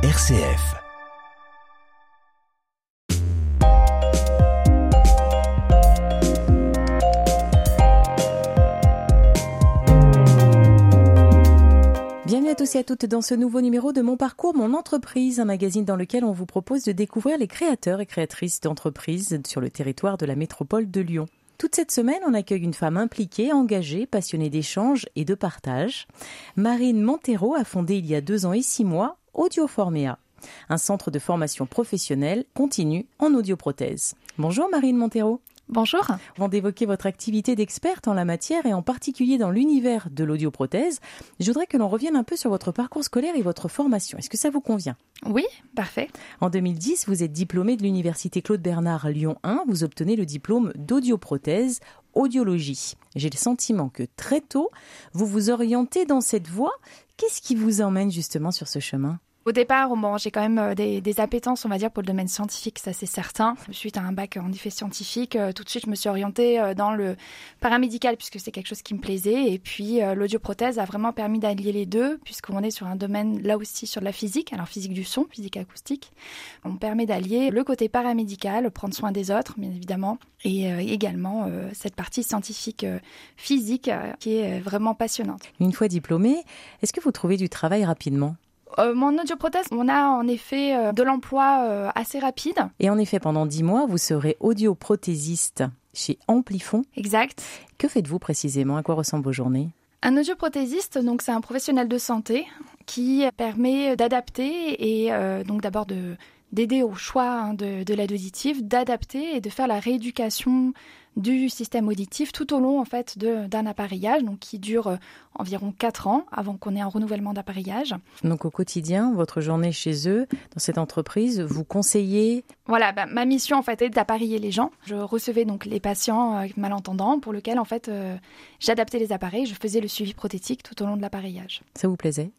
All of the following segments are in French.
RCF. Bienvenue à tous et à toutes dans ce nouveau numéro de Mon Parcours, Mon Entreprise, un magazine dans lequel on vous propose de découvrir les créateurs et créatrices d'entreprises sur le territoire de la métropole de Lyon. Toute cette semaine, on accueille une femme impliquée, engagée, passionnée d'échanges et de partage. Marine Montero a fondé il y a deux ans et six mois Audioformea, un centre de formation professionnelle continue en audioprothèse. Bonjour Marine Montero. Bonjour. Avant d'évoquer votre activité d'experte en la matière et en particulier dans l'univers de l'audioprothèse, je voudrais que l'on revienne un peu sur votre parcours scolaire et votre formation. Est-ce que ça vous convient? Oui, parfait. En 2010, vous êtes diplômé de l'université Claude Bernard Lyon 1. Vous obtenez le diplôme d'audioprothèse audiologie. J'ai le sentiment que très tôt, vous vous orientez dans cette voie. Qu'est-ce qui vous emmène justement sur ce chemin? Au départ, j'ai quand même euh, des, des, appétences, on va dire, pour le domaine scientifique, ça c'est certain. Suite à un bac en effet scientifique, euh, tout de suite, je me suis orientée euh, dans le paramédical puisque c'est quelque chose qui me plaisait. Et puis, l'audioprothèse a vraiment permis d'allier les deux puisqu'on est sur un domaine là aussi sur la physique, alors physique du son, physique acoustique. On permet d'allier le côté paramédical, prendre soin des autres, bien évidemment, et également cette partie scientifique physique qui est vraiment passionnante. Une fois diplômé, est-ce que vous trouvez du travail rapidement? Euh, mon audioprothèse, on a en effet euh, de l'emploi euh, assez rapide. Et en effet, pendant dix mois, vous serez audioprothésiste chez Amplifon. Exact. Que faites-vous précisément? À quoi ressemblent vos journées? Un audioprothésiste, donc c'est un professionnel de santé qui permet d'adapter et donc d'abord de d'aider au choix hein, de, de l'aide auditive, d'adapter et de faire la rééducation du système auditif tout au long en fait d'un appareillage donc qui dure euh, environ 4 ans avant qu'on ait un renouvellement d'appareillage. Donc au quotidien, votre journée chez eux, dans cette entreprise, vous conseillez? Voilà, bah, ma mission en fait est d'appareiller les gens. Je recevais donc les patients euh, malentendants pour lesquels en fait euh, j'adaptais les appareils, je faisais le suivi prothétique tout au long de l'appareillage. Ça vous plaisait?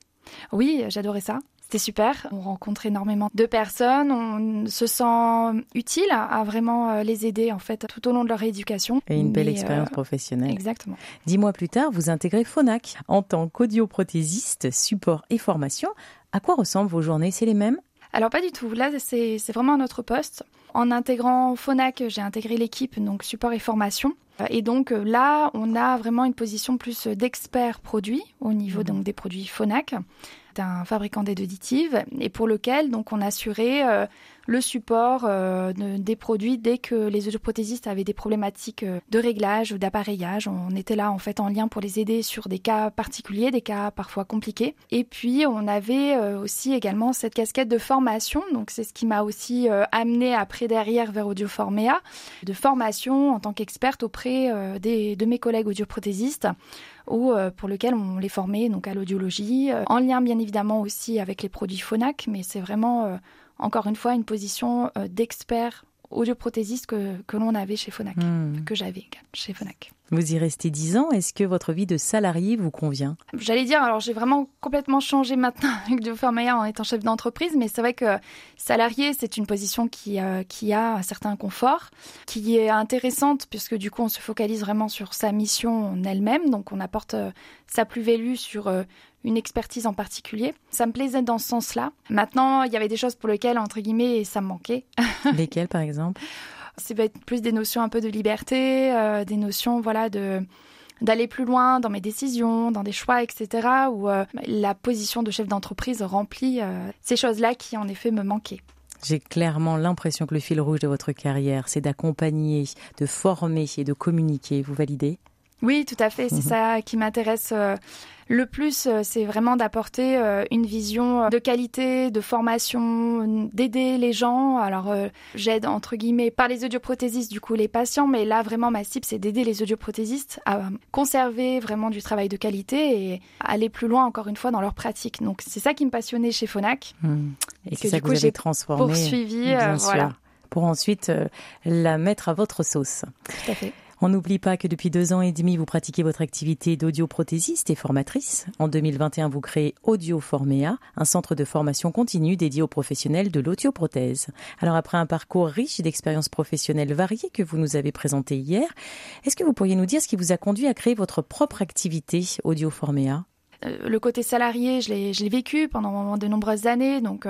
Oui, j'adorais ça. C'était super. On rencontre énormément de personnes. On se sent utile à, vraiment euh, les aider en fait tout au long de leur éducation. Et une belle expérience euh, professionnelle. Exactement. Dix mois plus tard, vous intégrez Phonac en tant qu'audioprothésiste, support et formation. À quoi ressemblent vos journées? C'est les mêmes? Alors pas du tout. Là, c'est vraiment un autre poste. En intégrant Phonac, j'ai intégré l'équipe donc support et formation. Et donc euh, là, on a vraiment une position plus d'expert produit au niveau mmh. donc des produits Un fabricant d'aide auditive et pour lequel donc on assurait euh, le support euh, des produits dès que les audioprothésistes avaient des problématiques euh, de réglage ou d'appareillage. On était là en fait en lien pour les aider sur des cas particuliers, des cas parfois compliqués. Et puis on avait aussi également cette casquette de formation, donc c'est ce qui m'a aussi amené après derrière vers Audioformea, de formation en tant qu'experte auprès des, de mes collègues audioprothésistes ou euh, pour lequel on les formait donc à l'audiologie, euh, en lien bien évidemment aussi avec les produits Phonac, mais c'est vraiment euh, encore une fois une position d'expert audioprothésiste que, que l'on avait chez Phonac, hmm. que j'avais chez Phonac. Vous y restez dix ans. Est-ce que votre vie de salarié vous convient? J'allais dire, alors j'ai vraiment complètement changé maintenant avec de Formaya en étant chef d'entreprise, mais c'est vrai que salarié, c'est une position qui, euh, qui a un certain confort, qui est intéressante puisque du coup on se focalise vraiment sur sa mission en elle-même, donc on apporte euh, sa plus-value sur euh, une expertise en particulier. Ça me plaisait dans ce sens-là. Maintenant, il y avait des choses pour lesquelles, entre guillemets, ça me manquait. Lesquelles, par exemple? C'est plus des notions un peu de liberté, euh, des notions, voilà, de d'aller plus loin dans mes décisions, dans des choix, etc. Où euh, la position de chef d'entreprise remplit euh, ces choses-là qui, en effet, me manquaient. J'ai clairement l'impression que le fil rouge de votre carrière, c'est d'accompagner, de former et de communiquer. Vous validez? Oui, tout à fait. C'est mhm. ça qui m'intéresse euh, le plus. Euh, c'est vraiment d'apporter euh, une vision de qualité, de formation, d'aider les gens. Alors, j'aide entre guillemets par les audioprothésistes, du coup, les patients. Mais là, vraiment, ma cible, c'est d'aider les audioprothésistes à conserver vraiment du travail de qualité et aller plus loin, encore une fois, dans leur pratique. Donc, c'est ça qui me passionnait chez Phonac. Hmm. Et c'est ça que, vous avez transformé. Poursuivi, voilà. Pour ensuite la mettre à votre sauce. Tout à fait. On n'oublie pas que depuis deux ans et demi, vous pratiquez votre activité d'audioprothésiste et formatrice. En 2021, vous créez Audioformea, un centre de formation continue dédié aux professionnels de l'audioprothèse. Alors après un parcours riche d'expériences professionnelles variées que vous nous avez présenté hier, est-ce que vous pourriez nous dire ce qui vous a conduit à créer votre propre activité Audioformea? Le côté salarié, je l'ai vécu pendant de nombreuses années, donc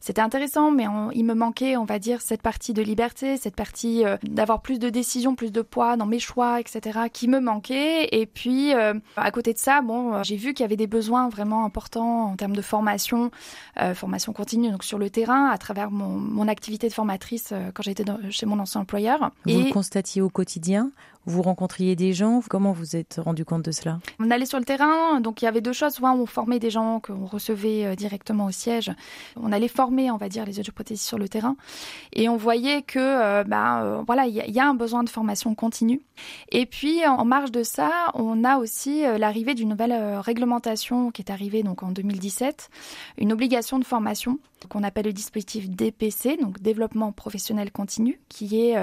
c'était intéressant, mais il me manquait, on va dire, cette partie de liberté, cette partie d'avoir plus de décisions, plus de poids dans mes choix, etc., qui me manquait. Et puis, à côté de ça, bon, j'ai vu qu'il y avait des besoins vraiment importants en termes de formation, formation continue, donc sur le terrain, à travers mon, mon activité de formatrice quand j'étais chez mon ancien employeur. Vous le constatiez au quotidien vous rencontriez des gens? Comment vous êtes rendu compte de cela? On allait sur le terrain, donc il y avait deux choses. Soit on formait des gens qu'on recevait euh, directement au siège. On allait former, on va dire, les audioprothésistes sur le terrain. Et on voyait que, euh, bah, euh, voilà, il y, a un besoin de formation continue. Et puis, en marge de ça, on a aussi l'arrivée d'une nouvelle réglementation qui est arrivée donc en 2017, une obligation de formation qu'on appelle le dispositif DPC, donc développement professionnel continu, qui est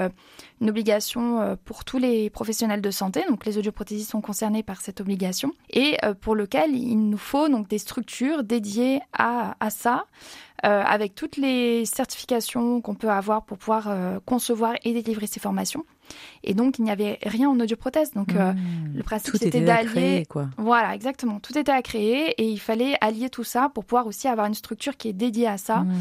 une obligation pour tous les professionnels de santé, donc les audioprothésistes sont concernés par cette obligation, et euh, pour lequel il nous faut des structures dédiées à, ça, euh, avec toutes les certifications qu'on peut avoir pour pouvoir euh, concevoir et délivrer ces formations. Et donc, il n'y avait rien en audioprothèse. Donc, mmh. le principe, c'était d'allier. Voilà, exactement. Tout était à créer et il fallait allier tout ça pour pouvoir aussi avoir une structure qui est dédiée à ça. Mmh.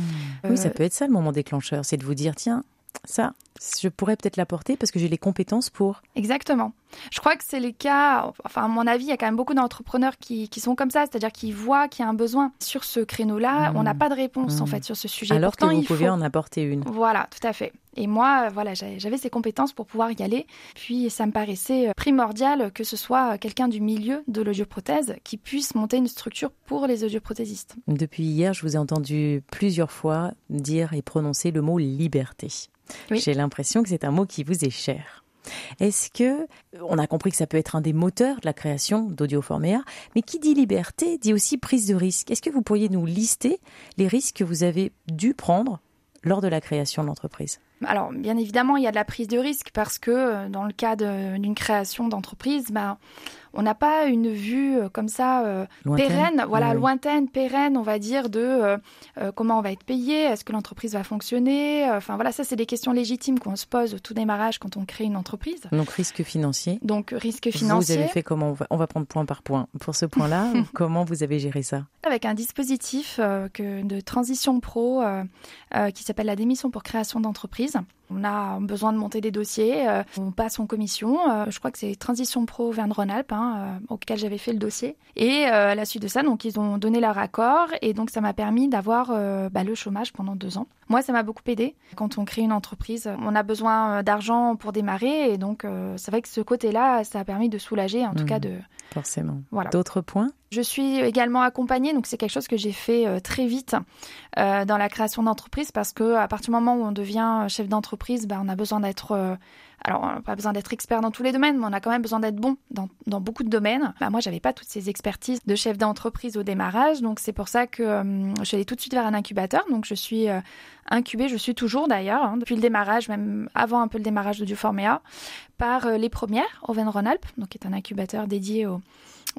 Oui, ça peut être ça le moment déclencheur. C'est de vous dire, tiens, ça, je pourrais peut-être l'apporter parce que j'ai les compétences pour. Exactement. Je crois que c'est les cas, enfin à mon avis, il y a quand même beaucoup d'entrepreneurs qui, qui, sont comme ça, c'est-à-dire qu'ils voient qu'il y a un besoin sur ce créneau-là. On n'a mmh. pas de réponse en mmh. fait sur ce sujet. Alors que vous pouvez en apporter une. Voilà, tout à fait. Et moi, voilà, j'avais ces compétences pour pouvoir y aller. Puis ça me paraissait euh, primordial que ce soit quelqu'un du milieu de l'audioprothèse qui puisse monter une structure pour les audioprothésistes. Depuis hier, je vous ai entendu plusieurs fois dire et prononcer le mot liberté. J'ai l'impression que c'est un mot qui vous est cher. Est-ce que, on a compris que ça peut être un des moteurs de la création d'Audioforméa, mais qui dit liberté dit aussi prise de risque. Est-ce que vous pourriez nous lister les risques que vous avez dû prendre lors de la création de l'entreprise? Alors, bien évidemment, il y a de la prise de risque parce que euh, dans le cas d'une création d'entreprise, bah, on n'a pas une vue euh, comme ça euh, pérenne, voilà, lointaine, pérenne, on va dire, de comment on va être payé, est-ce que l'entreprise va fonctionner. Enfin, voilà, ça, c'est des questions légitimes qu'on se pose au tout démarrage quand on crée une entreprise. Donc, risque financier. Donc, risque financier. Vous avez fait comment on va, prendre point par point. Pour ce point-là, comment vous avez géré ça? Avec un dispositif que, de transition pro qui s'appelle la démission pour création d'entreprise on a besoin de monter des dossiers, euh, on passe en commission. Euh, je crois que c'est Transition Pro Verne Rhône-Alpes hein, euh, auquel j'avais fait le dossier. Et à la suite de ça, donc ils ont donné leur accord et donc ça m'a permis d'avoir bah, le chômage pendant deux ans. Moi, ça m'a beaucoup aidé. Quand on crée une entreprise, on a besoin d'argent pour démarrer et donc c'est vrai que ce côté-là, ça a permis de soulager, en tout mmh. cas de. Forcément. Voilà. D'autres points? Je suis également accompagnée, donc c'est quelque chose que j'ai fait euh, très vite euh, dans la création d'entreprise parce que à partir du moment où on devient chef d'entreprise, bah, on a besoin d'être, euh, alors on n'a pas besoin d'être expert dans tous les domaines, mais on a quand même besoin d'être bon dans, beaucoup de domaines. Bah, moi, j'avais pas toutes ces expertises de chef d'entreprise au démarrage, donc c'est pour ça que je suis allée tout de suite vers un incubateur. Donc je suis incubée, je suis toujours d'ailleurs hein, depuis le démarrage, même avant un peu le démarrage de Dioformea, par les premières, Auvergne Rhône-Alpes, donc qui est un incubateur dédié aux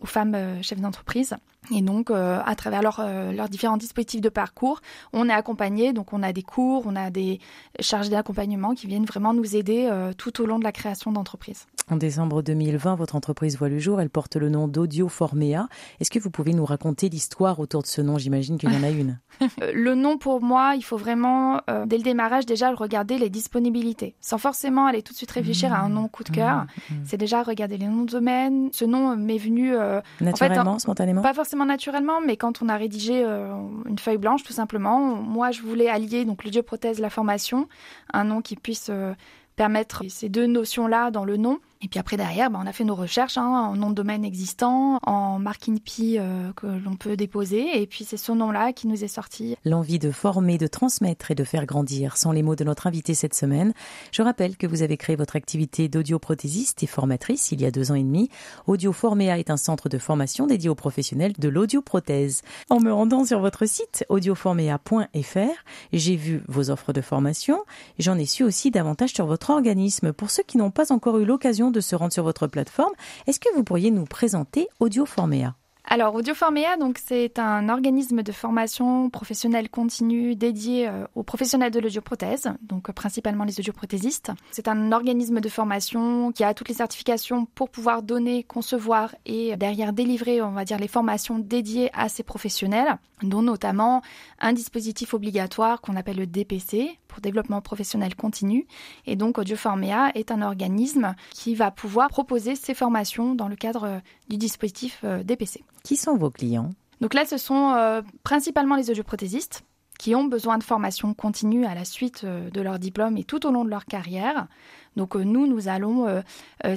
aux femmes euh, chefs d'entreprise. Et donc, euh, à travers euh, leurs différents dispositifs de parcours, on est accompagné. Donc, on a des cours, on a des charges d'accompagnement qui viennent vraiment nous aider tout au long de la création d'entreprise. En décembre 2020, votre entreprise voit le jour. Elle porte le nom d'Audio Formea. Est-ce que vous pouvez nous raconter l'histoire autour de ce nom? J'imagine qu'il y en a une. le nom, pour moi, il faut vraiment, dès le démarrage, déjà regarder les disponibilités. Sans forcément aller tout de suite réfléchir à un nom coup de cœur. Mmh, mmh. C'est déjà regarder les noms de domaine. Ce nom m'est venu euh, naturellement, spontanément? Pas forcément naturellement, mais quand on a rédigé euh, une feuille blanche, tout simplement, moi je voulais allier donc l'audioprothèse, la formation, un nom qui puisse euh, permettre ces deux notions-là dans le nom. Et puis après, derrière, bah, on a fait nos recherches hein, en nom de domaine existant, en marque INPI euh, que l'on peut déposer. Et puis c'est ce nom-là qui nous est sorti. L'envie de former, de transmettre et de faire grandir sont les mots de notre invité cette semaine. Je rappelle que vous avez créé votre activité d'audioprothésiste et formatrice il y a deux ans et demi. Audioformea est un centre de formation dédié aux professionnels de l'audioprothèse. En me rendant sur votre site audioformea.fr, j'ai vu vos offres de formation. J'en ai su aussi davantage sur votre organisme. Pour ceux qui n'ont pas encore eu l'occasion de se rendre sur votre plateforme, est-ce que vous pourriez nous présenter Audioformea? Alors, Audioformea, donc c'est un organisme de formation professionnelle continue dédié euh, aux professionnels de l'audioprothèse, donc euh, principalement les audioprothésistes. C'est un organisme de formation qui a toutes les certifications pour pouvoir donner, concevoir et derrière délivrer, on va dire, les formations dédiées à ces professionnels, dont notamment un dispositif obligatoire qu'on appelle le DPC pour développement professionnel continu. Et donc, Audioformea est un organisme qui va pouvoir proposer ces formations dans le cadre euh, du dispositif DPC. Qui sont vos clients? Donc là, ce sont euh, principalement les audioprothésistes qui ont besoin de formation continue à la suite euh, de leur diplôme et tout au long de leur carrière. Donc euh, nous, nous allons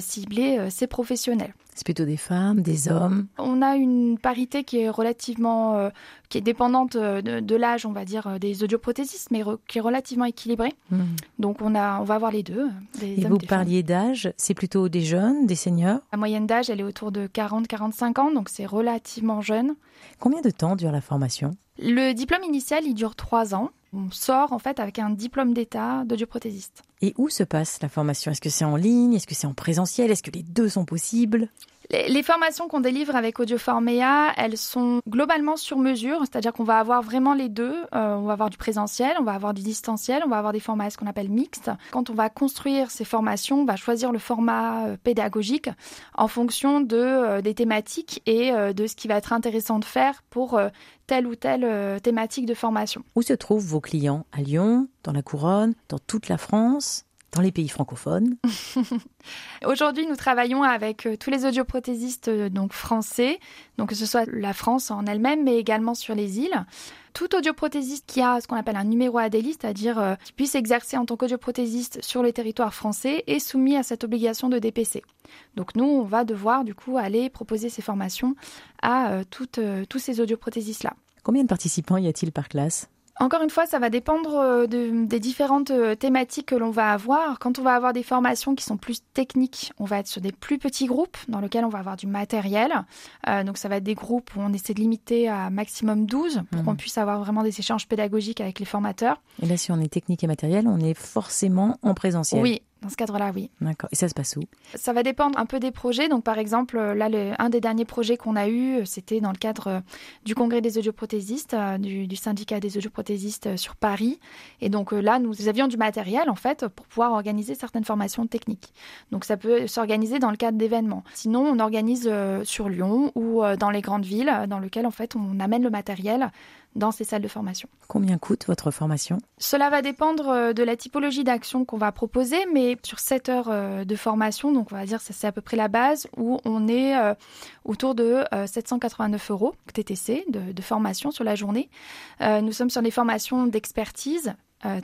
cibler ces professionnels. C'est plutôt des femmes, des hommes. On a une parité qui est relativement, euh, qui est dépendante euh, de, l'âge, on va dire, euh, des audioprothésistes, mais qui est relativement équilibrée. Hmm. Donc on a, on va avoir les deux. Et vous parliez d'âge, c'est plutôt des jeunes, des seniors? La moyenne d'âge, elle est autour de 40-45 ans, donc c'est relativement jeune. Combien de temps dure la formation? Le diplôme initial, il dure trois ans on sort en fait avec un diplôme d'état d'audioprothésiste. Et où se passe la formation? Est-ce que c'est en ligne? Est-ce que c'est en présentiel? Est-ce que les deux sont possibles? Les, formations qu'on délivre avec Audioformea, elles sont globalement sur mesure, c'est-à-dire qu'on va avoir vraiment les deux. Euh, on va avoir du présentiel, on va avoir du distanciel, on va avoir des formats ce qu'on appelle mixtes. Quand on va construire ces formations, on va choisir le format euh, pédagogique en fonction de, euh, des thématiques et de ce qui va être intéressant de faire pour telle ou telle thématique de formation. Où se trouvent vos clients? À Lyon, dans la Couronne, dans toute la France? Dans les pays francophones Aujourd'hui, nous travaillons avec euh, tous les audioprothésistes euh, donc français, donc que ce soit la France en elle-même, mais également sur les îles. Tout audioprothésiste qui a ce qu'on appelle un numéro ADELI, c'est-à-dire euh, qui puisse exercer en tant qu'audioprothésiste sur le territoire français, est soumis à cette obligation de DPC. Donc nous, on va devoir du coup aller proposer ces formations à toutes, tous ces audioprothésistes-là. Combien de participants y a-t-il par classe? Encore une fois, ça va dépendre euh, des différentes euh, thématiques que l'on va avoir. Quand on va avoir des formations qui sont plus techniques, on va être sur des plus petits groupes dans lesquels on va avoir du matériel. Euh, donc ça va être des groupes où on essaie de limiter à maximum 12 pour mmh. qu'on puisse avoir vraiment des échanges pédagogiques avec les formateurs. Et là, si on est technique et matériel, on est forcément en présentiel. Oui, dans ce cadre-là, oui. D'accord. Et ça se passe où? Ça va dépendre un peu des projets. Donc, par exemple, là, le, un des derniers projets qu'on a eu, c'était dans le cadre euh, du congrès des audioprothésistes, euh, du, du, syndicat des audioprothésistes euh, sur Paris. Et donc là, nous avions du matériel, en fait, pour pouvoir organiser certaines formations techniques. Donc, ça peut s'organiser dans le cadre d'événements. Sinon, on organise sur Lyon ou dans les grandes villes, dans lesquelles, en fait, on amène le matériel dans ces salles de formation. Combien coûte votre formation? Cela va dépendre euh, de la typologie d'action qu'on va proposer, mais sur 7 heures euh, de formation, donc on va dire que c'est à peu près la base, où on est euh, autour de 789 euros TTC de, de, formation sur la journée. Nous sommes sur des formations d'expertise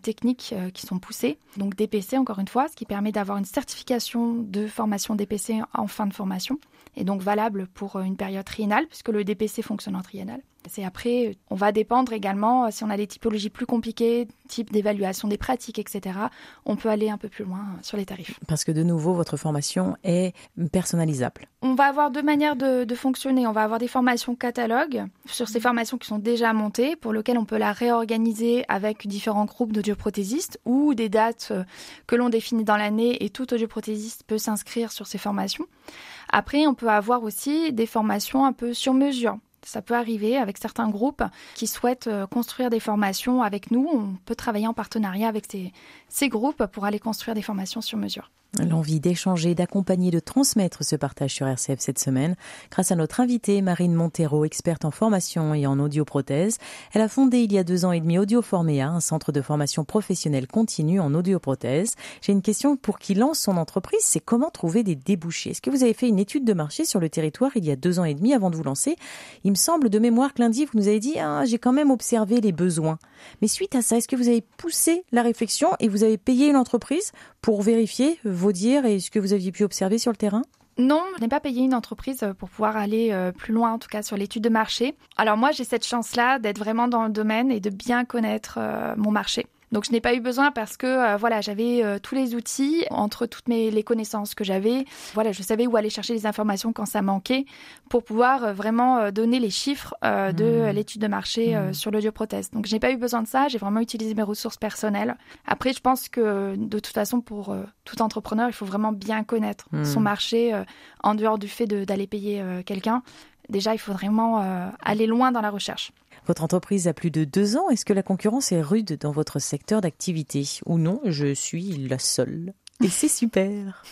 techniques qui sont poussées, donc DPC encore une fois, ce qui permet d'avoir une certification de formation DPC en fin de formation, et donc valable pour une période triennale, puisque le DPC fonctionne en triennale. C'est après, on va dépendre également, euh, si on a des typologies plus compliquées, type d'évaluation des pratiques, etc., on peut aller un peu plus loin euh, sur les tarifs. Parce que de nouveau, votre formation est personnalisable. On va avoir deux manières de, fonctionner. On va avoir des formations catalogues sur ces formations qui sont déjà montées, pour lesquelles on peut la réorganiser avec différents groupes d'audioprothésistes ou des dates euh, que l'on définit dans l'année et tout audioprothésiste peut s'inscrire sur ces formations. Après, on peut avoir aussi des formations un peu sur mesure. Ça peut arriver avec certains groupes qui souhaitent euh, construire des formations avec nous. On peut travailler en partenariat avec ces, ces groupes pour aller construire des formations sur mesure. L'envie d'échanger, d'accompagner, de transmettre ce partage sur RCF cette semaine, grâce à notre invitée Marine Montero, experte en formation et en audioprothèse. Elle a fondé il y a deux ans et demi Audioformea, un centre de formation professionnelle continue en audioprothèse. J'ai une question pour qui lance son entreprise, c'est comment trouver des débouchés? Est-ce que vous avez fait une étude de marché sur le territoire il y a deux ans et demi avant de vous lancer? Il me semble de mémoire que lundi, vous nous avez dit, ah, j'ai quand même observé les besoins. Mais suite à ça, est-ce que vous avez poussé la réflexion et vous avez payé une entreprise pour vérifier vos dires et ce que vous aviez pu observer sur le terrain? Non, je n'ai pas payé une entreprise pour pouvoir aller euh, plus loin, en tout cas sur l'étude de marché. Alors moi, j'ai cette chance-là d'être vraiment dans le domaine et de bien connaître euh, mon marché. Donc je n'ai pas eu besoin parce que euh, voilà, j'avais euh, tous les outils entre toutes mes les connaissances que j'avais. Voilà, je savais où aller chercher les informations quand ça manquait pour pouvoir euh, vraiment donner les chiffres de mmh. l'étude de marché mmh. sur l'audioprothèse. Donc je n'ai pas eu besoin de ça, j'ai vraiment utilisé mes ressources personnelles. Après, je pense que de toute façon pour tout entrepreneur, il faut vraiment bien connaître son mmh. marché en dehors du fait d'aller payer quelqu'un déjà, il faut vraiment aller loin dans la recherche. Votre entreprise a plus de deux ans. Est-ce que la concurrence est rude dans votre secteur d'activité? Ou non, je suis la seule. Et c'est super.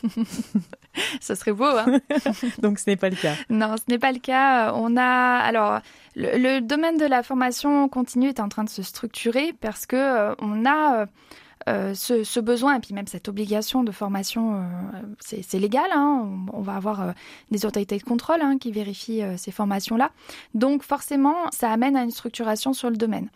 Ça serait beau, hein? Donc ce n'est pas le cas. Non, ce n'est pas le cas. On a alors le, domaine de la formation continue est en train de se structurer parce que euh, on a euh, euh, ce, besoin et puis même cette obligation de formation, euh, c'est légal. Hein. on, va avoir euh, des autorités de contrôle hein, qui vérifient ces formations-là. Donc forcément, ça amène à une structuration sur le domaine.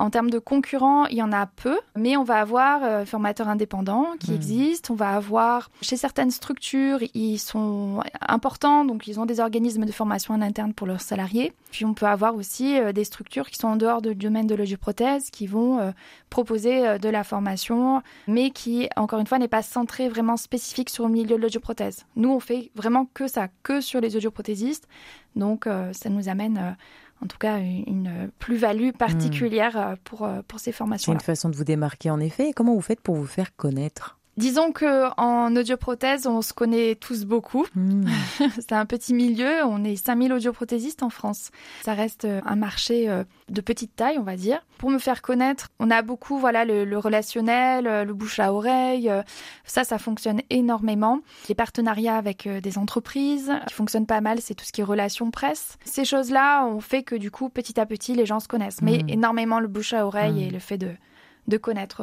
En termes de concurrents, il y en a peu, mais on va avoir euh, formateurs indépendants qui hmm. existent. On va avoir chez certaines structures, ils sont importants, donc ils ont des organismes de formation en interne pour leurs salariés. Puis on peut avoir aussi euh, des structures qui sont en dehors du domaine de l'audioprothèse, qui vont euh, proposer de la formation, mais qui, encore une fois, n'est pas centrée vraiment spécifique sur le milieu de l'audioprothèse. Nous, on fait vraiment que ça, que sur les audioprothésistes. Donc ça nous amène en tout cas une plus-value particulière hmm. pour, pour ces formations. C'est une façon de vous démarquer en effet. comment vous faites pour vous faire connaître? Disons que en audioprothèse, on se connaît tous beaucoup. Hmm. c'est un petit milieu. On est 5000 audioprothésistes en France. Ça reste euh, un marché euh, de petite taille, on va dire. Pour me faire connaître, on a beaucoup, voilà, le, relationnel, euh, le bouche à oreille. Ça, ça fonctionne énormément. Les partenariats avec des entreprises qui fonctionnent pas mal, c'est tout ce qui est relations presse. Ces choses-là ont fait que du coup, petit à petit, les gens se connaissent. Mais hmm. énormément le bouche à oreille et le fait de, de connaître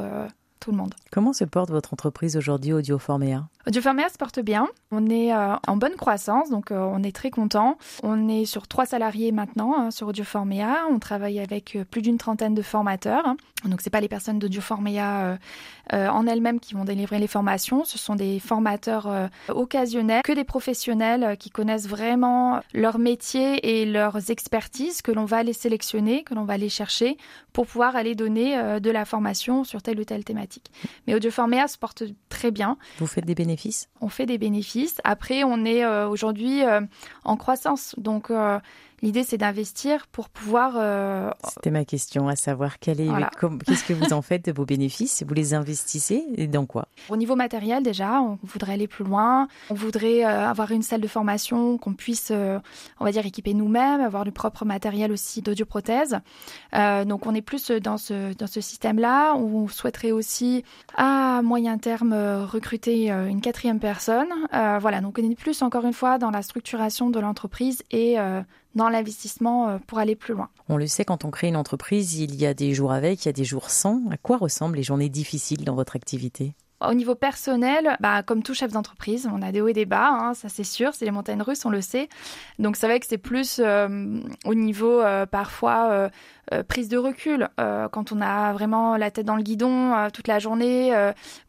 tout le monde. Comment se porte votre entreprise aujourd'hui, Audioformea? Audioformea se porte bien. On est euh, en bonne croissance, donc euh, on est très content. On est sur trois salariés maintenant hein, sur Audioformea. On travaille avec euh, plus d'une trentaine de formateurs. Donc, Donc c'est pas les personnes d'Audioformea en elles-mêmes qui vont délivrer les formations. Ce sont des formateurs occasionnels, que des professionnels qui connaissent vraiment leur métier et leurs expertises que l'on va aller sélectionner, que l'on va aller chercher pour pouvoir aller donner de la formation sur telle ou telle thématique. Mais Audioformea se porte très bien. Vous faites des bénéfices? On fait des bénéfices. Après, on est euh, aujourd'hui euh, en croissance. Donc, euh, L'idée, c'est d'investir pour pouvoir. Euh, C'était ma question, à savoir quel est, qu'est-ce que vous en faites de vos bénéfices? Vous les investissez et dans quoi? Au niveau matériel, déjà, on voudrait aller plus loin. On voudrait euh, avoir une salle de formation qu'on puisse, euh, on va dire, équiper nous-mêmes, avoir du propre matériel aussi d'audioprothèse. donc, on est plus dans ce dans ce système-là. On souhaiterait aussi, à moyen terme, recruter une quatrième personne. voilà, donc on est plus encore une fois dans la structuration de l'entreprise et dans l'investissement euh, pour aller plus loin. On le sait, quand on crée une entreprise, il y a des jours avec, il y a des jours sans. À quoi ressemblent les journées difficiles dans votre activité? Au niveau personnel, bah, comme tout chef d'entreprise, on a des hauts et des bas, hein, ça c'est sûr, c'est les montagnes russes, on le sait. Donc c'est vrai que c'est plus euh, au niveau euh, parfois euh, prise de recul quand on a vraiment la tête dans le guidon toute la journée,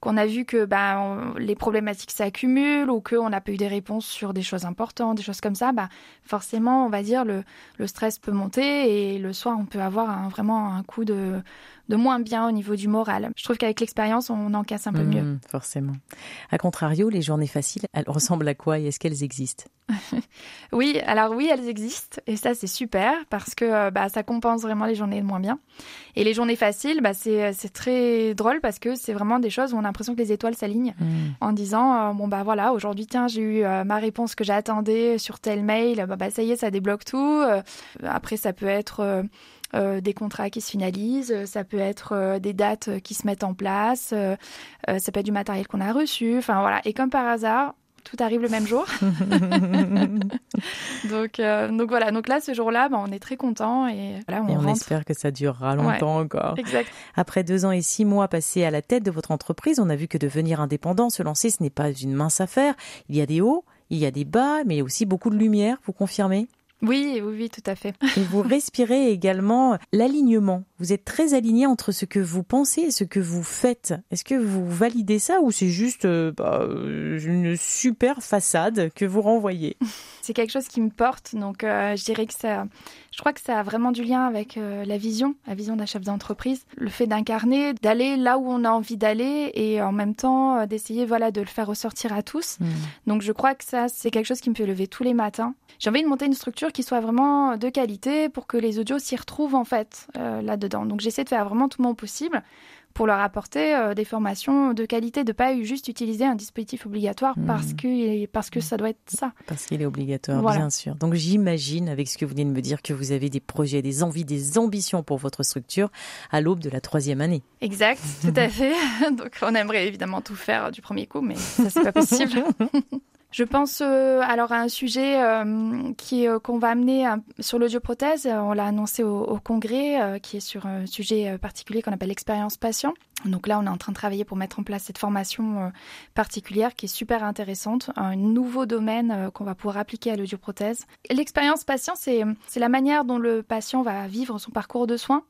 qu'on a vu que bah, les problématiques s'accumulent ou qu'on n'a pas eu des réponses sur des choses importantes, des choses comme ça, bah, forcément on va dire le, le stress peut monter et le soir on peut avoir vraiment un coup de de moins bien au niveau du moral. Je trouve qu'avec l'expérience, on en casse un peu mieux. Mmh, forcément. A contrario, les journées faciles, elles ressemblent à quoi et est-ce qu'elles existent? Oui, alors oui, elles existent et ça c'est super parce que euh, bah, ça compense vraiment les journées de moins bien. Et les journées faciles, bah, c'est très drôle parce que c'est vraiment des choses où on a l'impression que les étoiles s'alignent mmh. en disant euh, bon bah voilà aujourd'hui tiens j'ai eu euh, ma réponse que j'attendais sur tel mail, bah, bah, ça y est ça débloque tout. après ça peut être euh, des contrats qui se finalisent, euh, ça peut être euh, des dates qui se mettent en place, ça peut être du matériel qu'on a reçu, enfin voilà. Et comme par hasard, tout arrive le même jour. donc, donc voilà, donc là, ce jour-là, ben, on est très content et voilà, on, espère que ça durera longtemps encore. Exact. Après deux ans et six mois passés à la tête de votre entreprise, on a vu que devenir indépendant, se lancer, ce n'est pas une mince affaire. Il y a des hauts, il y a des bas, mais aussi beaucoup de lumière, vous confirmez? Oui, oui, oui, tout à fait. Et vous respirez également l'alignement. Vous êtes très aligné entre ce que vous pensez et ce que vous faites. Est-ce que vous validez ça ou c'est juste euh, bah, une super façade que vous renvoyez? C'est quelque chose qui me porte, donc euh, je dirais que ça, je crois que ça a vraiment du lien avec euh, la vision, la vision d'un chef d'entreprise, le fait d'incarner, d'aller là où on a envie d'aller et en même temps d'essayer voilà de le faire ressortir à tous. Hmm. Donc je crois que ça c'est quelque chose qui me fait lever tous les matins. J'ai envie de monter une structure qui soit vraiment de qualité pour que les audios s'y retrouvent en fait là-dedans. Donc j'essaie de faire vraiment tout mon possible pour leur apporter euh, des formations de qualité, de pas juste utiliser un dispositif obligatoire hmm. parce que parce que ça doit être ça. Parce qu'il est obligatoire, bien sûr. Donc j'imagine, avec ce que vous venez de me dire, que vous avez des projets, des envies, des ambitions pour votre structure à l'aube de la troisième année. Exact, tout à fait. Donc on aimerait évidemment tout faire du premier coup, mais ça c'est pas possible. Je pense euh, alors à un sujet euh, qui euh, qu'on va amener sur l'audioprothèse. On l'a annoncé au, au congrès, qui est sur un sujet particulier qu'on appelle l'expérience patient. Donc là, on est en train de travailler pour mettre en place cette formation particulière qui est super intéressante, un nouveau domaine qu'on va pouvoir appliquer à l'audioprothèse. L'expérience patient, c'est c'est la manière dont le patient va vivre son parcours de soins.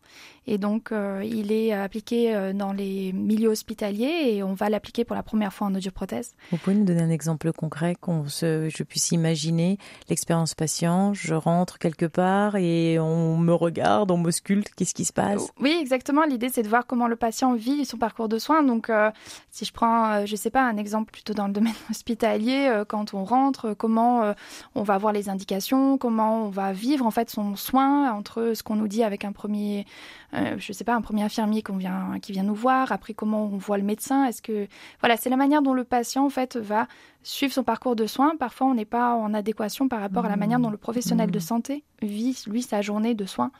Et donc, il est appliqué dans les milieux hospitaliers et on va l'appliquer pour la première fois en audioprothèse. Vous pouvez nous donner un exemple concret qu'on se, je puisse imaginer l'expérience patient. Je rentre quelque part et on me regarde, on me sculpte. Qu'est-ce qui se passe? Oui, exactement. L'idée, c'est de voir comment le patient vit son parcours de soins. Donc, euh, si je prends, euh, je sais pas, un exemple plutôt dans le domaine hospitalier, euh, quand on rentre, comment on va voir les indications, comment on va vivre en fait son soin entre ce qu'on nous dit avec un premier, je sais pas, un premier infirmier qu'on vient, qui vient nous voir. Après, comment on voit le médecin. Est-ce que, voilà, c'est la manière dont le patient en fait va suivre son parcours de soins. Parfois, on n'est pas en adéquation par rapport à la manière dont le professionnel de mmh. santé vit, lui, sa journée de soins.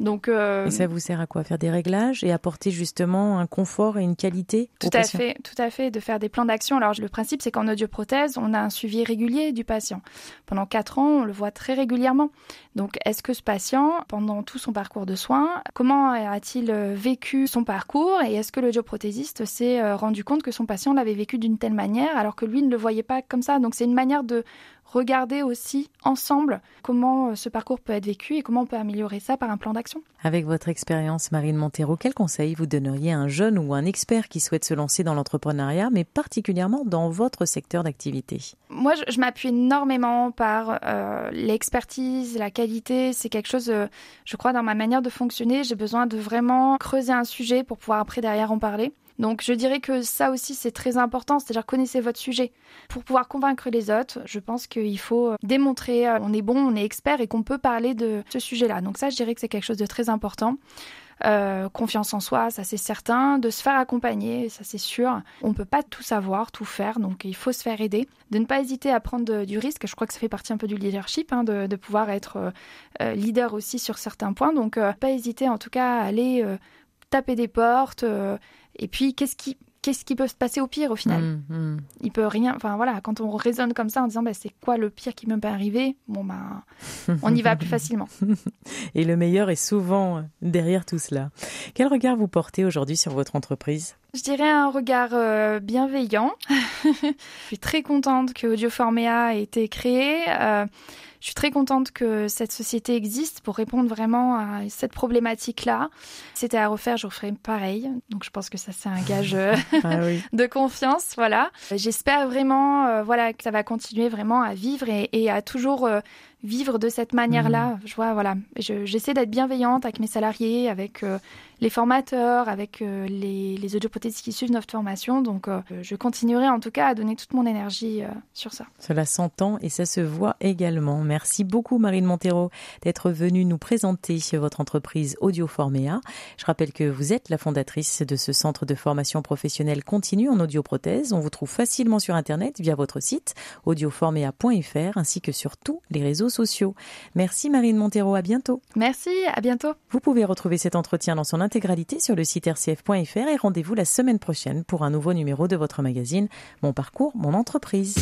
Donc, euh, et ça vous sert à quoi? Faire des réglages et apporter justement un confort et une qualité Tout à fait, tout à fait, de faire des plans d'action. Alors le principe, c'est qu'en audioprothèse, on a un suivi régulier du patient. Pendant quatre ans, on le voit très régulièrement. Donc, est-ce que ce patient, pendant tout son parcours de soins, comment a-t-il euh, vécu son parcours et est-ce que l'audioprothésiste s'est euh, rendu compte que son patient l'avait vécu d'une telle manière alors que lui ne le voyait pas comme ça? Donc, c'est une manière de regarder aussi ensemble comment euh, ce parcours peut être vécu et comment on peut améliorer ça par un plan d'action. Avec votre expérience, Marine Montero, quel conseil vous donneriez à un jeune ou un expert qui souhaite se lancer dans l'entrepreneuriat, mais particulièrement dans votre secteur d'activité? Moi, je, m'appuie énormément par euh, l'expertise, la qualité. C'est quelque chose, euh, je crois, dans ma manière de fonctionner. J'ai besoin de vraiment creuser un sujet pour pouvoir après derrière en parler. Donc je dirais que ça aussi c'est très important, c'est-à-dire connaissez votre sujet. Pour pouvoir convaincre les autres, je pense qu'il faut euh, démontrer euh, on est bon, on est expert et qu'on peut parler de ce sujet-là. Donc ça je dirais que c'est quelque chose de très important. Euh, confiance en soi, ça c'est certain, de se faire accompagner, ça c'est sûr. On ne peut pas tout savoir, tout faire, donc il faut se faire aider. De ne pas hésiter à prendre du risque, je crois que ça fait partie un peu du leadership, hein, de, pouvoir être leader aussi sur certains points. Donc pas hésiter en tout cas à aller taper des portes, et puis, qu'est-ce qui, qu'est-ce qui peut se passer au pire au final mmh, mmh. Il peut rien. Enfin voilà, quand on raisonne comme ça en disant bah, c'est quoi le pire qui me peut arriver, bon ben on y va plus facilement. Et le meilleur est souvent derrière tout cela. Quel regard vous portez aujourd'hui sur votre entreprise? Je dirais un regard euh, bienveillant. Je suis très contente que Audioformea ait été créé. Euh, je suis très contente que cette société existe pour répondre vraiment à cette problématique-là. C'était à refaire, je referais pareil. Donc je pense que ça c'est un gage euh, ah de confiance, voilà. J'espère vraiment, euh, voilà, que ça va continuer vraiment à vivre et, à toujours euh, vivre de cette manière-là. Mmh. Je vois, voilà, j'essaie d'être bienveillante avec mes salariés, avec les formateurs, avec euh, les, les audioprothésistes qui suivent notre formation. Donc, euh, je continuerai en tout cas à donner toute mon énergie euh, sur ça. Cela s'entend et ça se voit également. Merci beaucoup, Marine Montero, d'être venue nous présenter votre entreprise Audioformea. Je rappelle que vous êtes la fondatrice de ce centre de formation professionnelle continue en audioprothèse. On vous trouve facilement sur Internet via votre site audioformea.fr ainsi que sur tous les réseaux sociaux. Merci, Marine Montero. À bientôt. Merci. À bientôt. Vous pouvez retrouver cet entretien dans son intégralité sur le site rcf.fr et rendez-vous la semaine prochaine pour un nouveau numéro de votre magazine Mon parcours, mon entreprise.